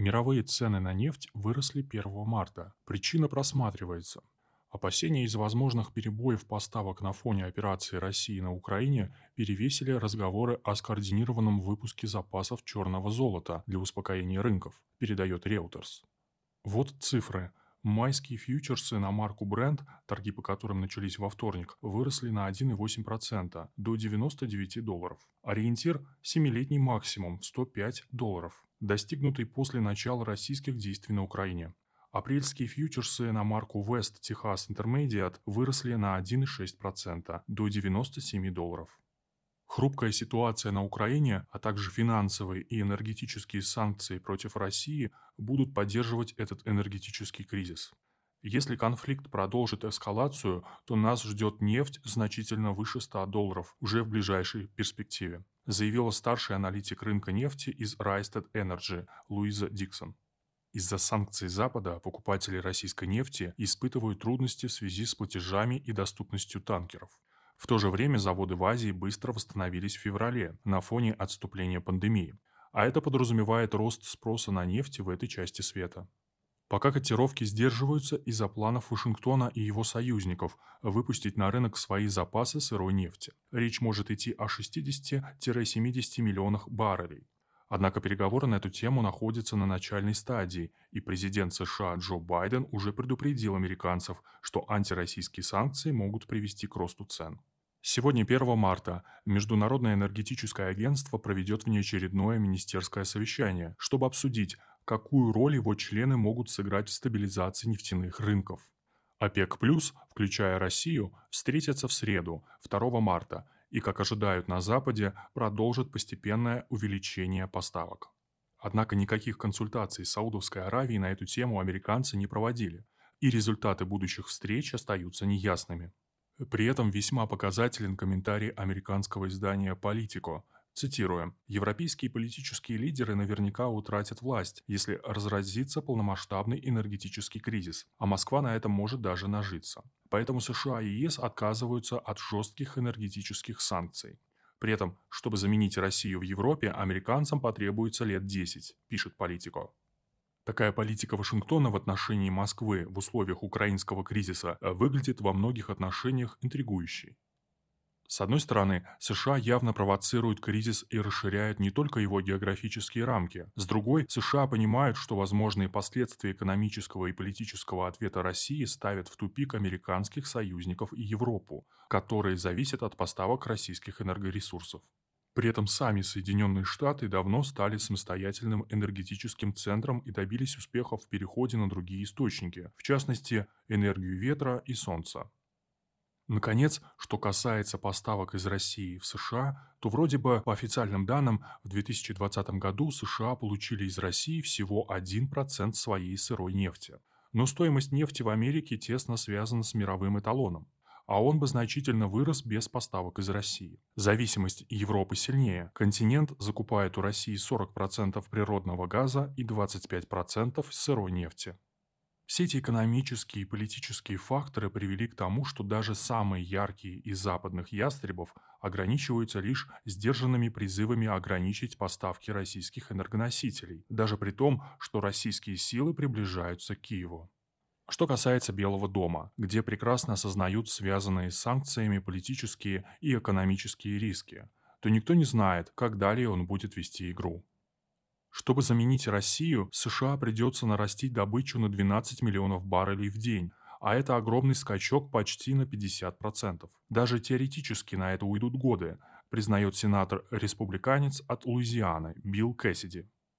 Мировые цены на нефть выросли 1 марта. Причина просматривается. Опасения из возможных перебоев поставок на фоне операции России на Украине перевесили разговоры о скоординированном выпуске запасов черного золота для успокоения рынков, передает Reuters. Вот цифры. Майские фьючерсы на марку Brent, торги по которым начались во вторник, выросли на 1,8% до 99 долларов. Ориентир – 7-летний максимум – 105 долларов, достигнутый после начала российских действий на Украине. Апрельские фьючерсы на марку West Texas Intermediate выросли на 1,6% до 97 долларов. Хрупкая ситуация на Украине, а также финансовые и энергетические санкции против России будут поддерживать этот энергетический кризис. Если конфликт продолжит эскалацию, то нас ждет нефть значительно выше 100 долларов уже в ближайшей перспективе, заявила старший аналитик рынка нефти из Rystad Energy Луиза Диксон. Из-за санкций Запада покупатели российской нефти испытывают трудности в связи с платежами и доступностью танкеров. В то же время заводы в Азии быстро восстановились в феврале на фоне отступления пандемии, а это подразумевает рост спроса на нефть в этой части света. Пока котировки сдерживаются из-за планов Вашингтона и его союзников выпустить на рынок свои запасы сырой нефти. Речь может идти о 60-70 миллионах баррелей. Однако переговоры на эту тему находятся на начальной стадии, и президент США Джо Байден уже предупредил американцев, что антироссийские санкции могут привести к росту цен. Сегодня, 1 марта, Международное энергетическое агентство проведет внеочередное министерское совещание, чтобы обсудить, какую роль его члены могут сыграть в стабилизации нефтяных рынков. ОПЕК+, включая Россию, встретятся в среду, 2 марта, и, как ожидают на Западе, продолжат постепенное увеличение поставок. Однако никаких консультаций с Саудовской Аравией на эту тему американцы не проводили, и результаты будущих встреч остаются неясными. При этом весьма показателен комментарий американского издания «Политико», Цитируем. «Европейские политические лидеры наверняка утратят власть, если разразится полномасштабный энергетический кризис, а Москва на этом может даже нажиться. Поэтому США и ЕС отказываются от жестких энергетических санкций. При этом, чтобы заменить Россию в Европе, американцам потребуется лет 10, пишет Политико. Такая политика Вашингтона в отношении Москвы в условиях украинского кризиса э, выглядит во многих отношениях интригующей. С одной стороны, США явно провоцируют кризис и расширяют не только его географические рамки. С другой, США понимают, что возможные последствия экономического и политического ответа России ставят в тупик американских союзников и Европу, которые зависят от поставок российских энергоресурсов. При этом сами Соединенные Штаты давно стали самостоятельным энергетическим центром и добились успехов в переходе на другие источники, в частности, энергию ветра и солнца. Наконец, что касается поставок из России в США, то вроде бы по официальным данным в 2020 году США получили из России всего 1% своей сырой нефти. Но стоимость нефти в Америке тесно связана с мировым эталоном а он бы значительно вырос без поставок из России. Зависимость Европы сильнее. Континент закупает у России 40% природного газа и 25% сырой нефти. Все эти экономические и политические факторы привели к тому, что даже самые яркие из западных ястребов ограничиваются лишь сдержанными призывами ограничить поставки российских энергоносителей, даже при том, что российские силы приближаются к Киеву. Что касается Белого дома, где прекрасно осознают связанные с санкциями политические и экономические риски, то никто не знает, как далее он будет вести игру. Чтобы заменить Россию, США придется нарастить добычу на 12 миллионов баррелей в день, а это огромный скачок почти на 50%. Даже теоретически на это уйдут годы, признает сенатор-республиканец от Луизианы Билл Кэссиди.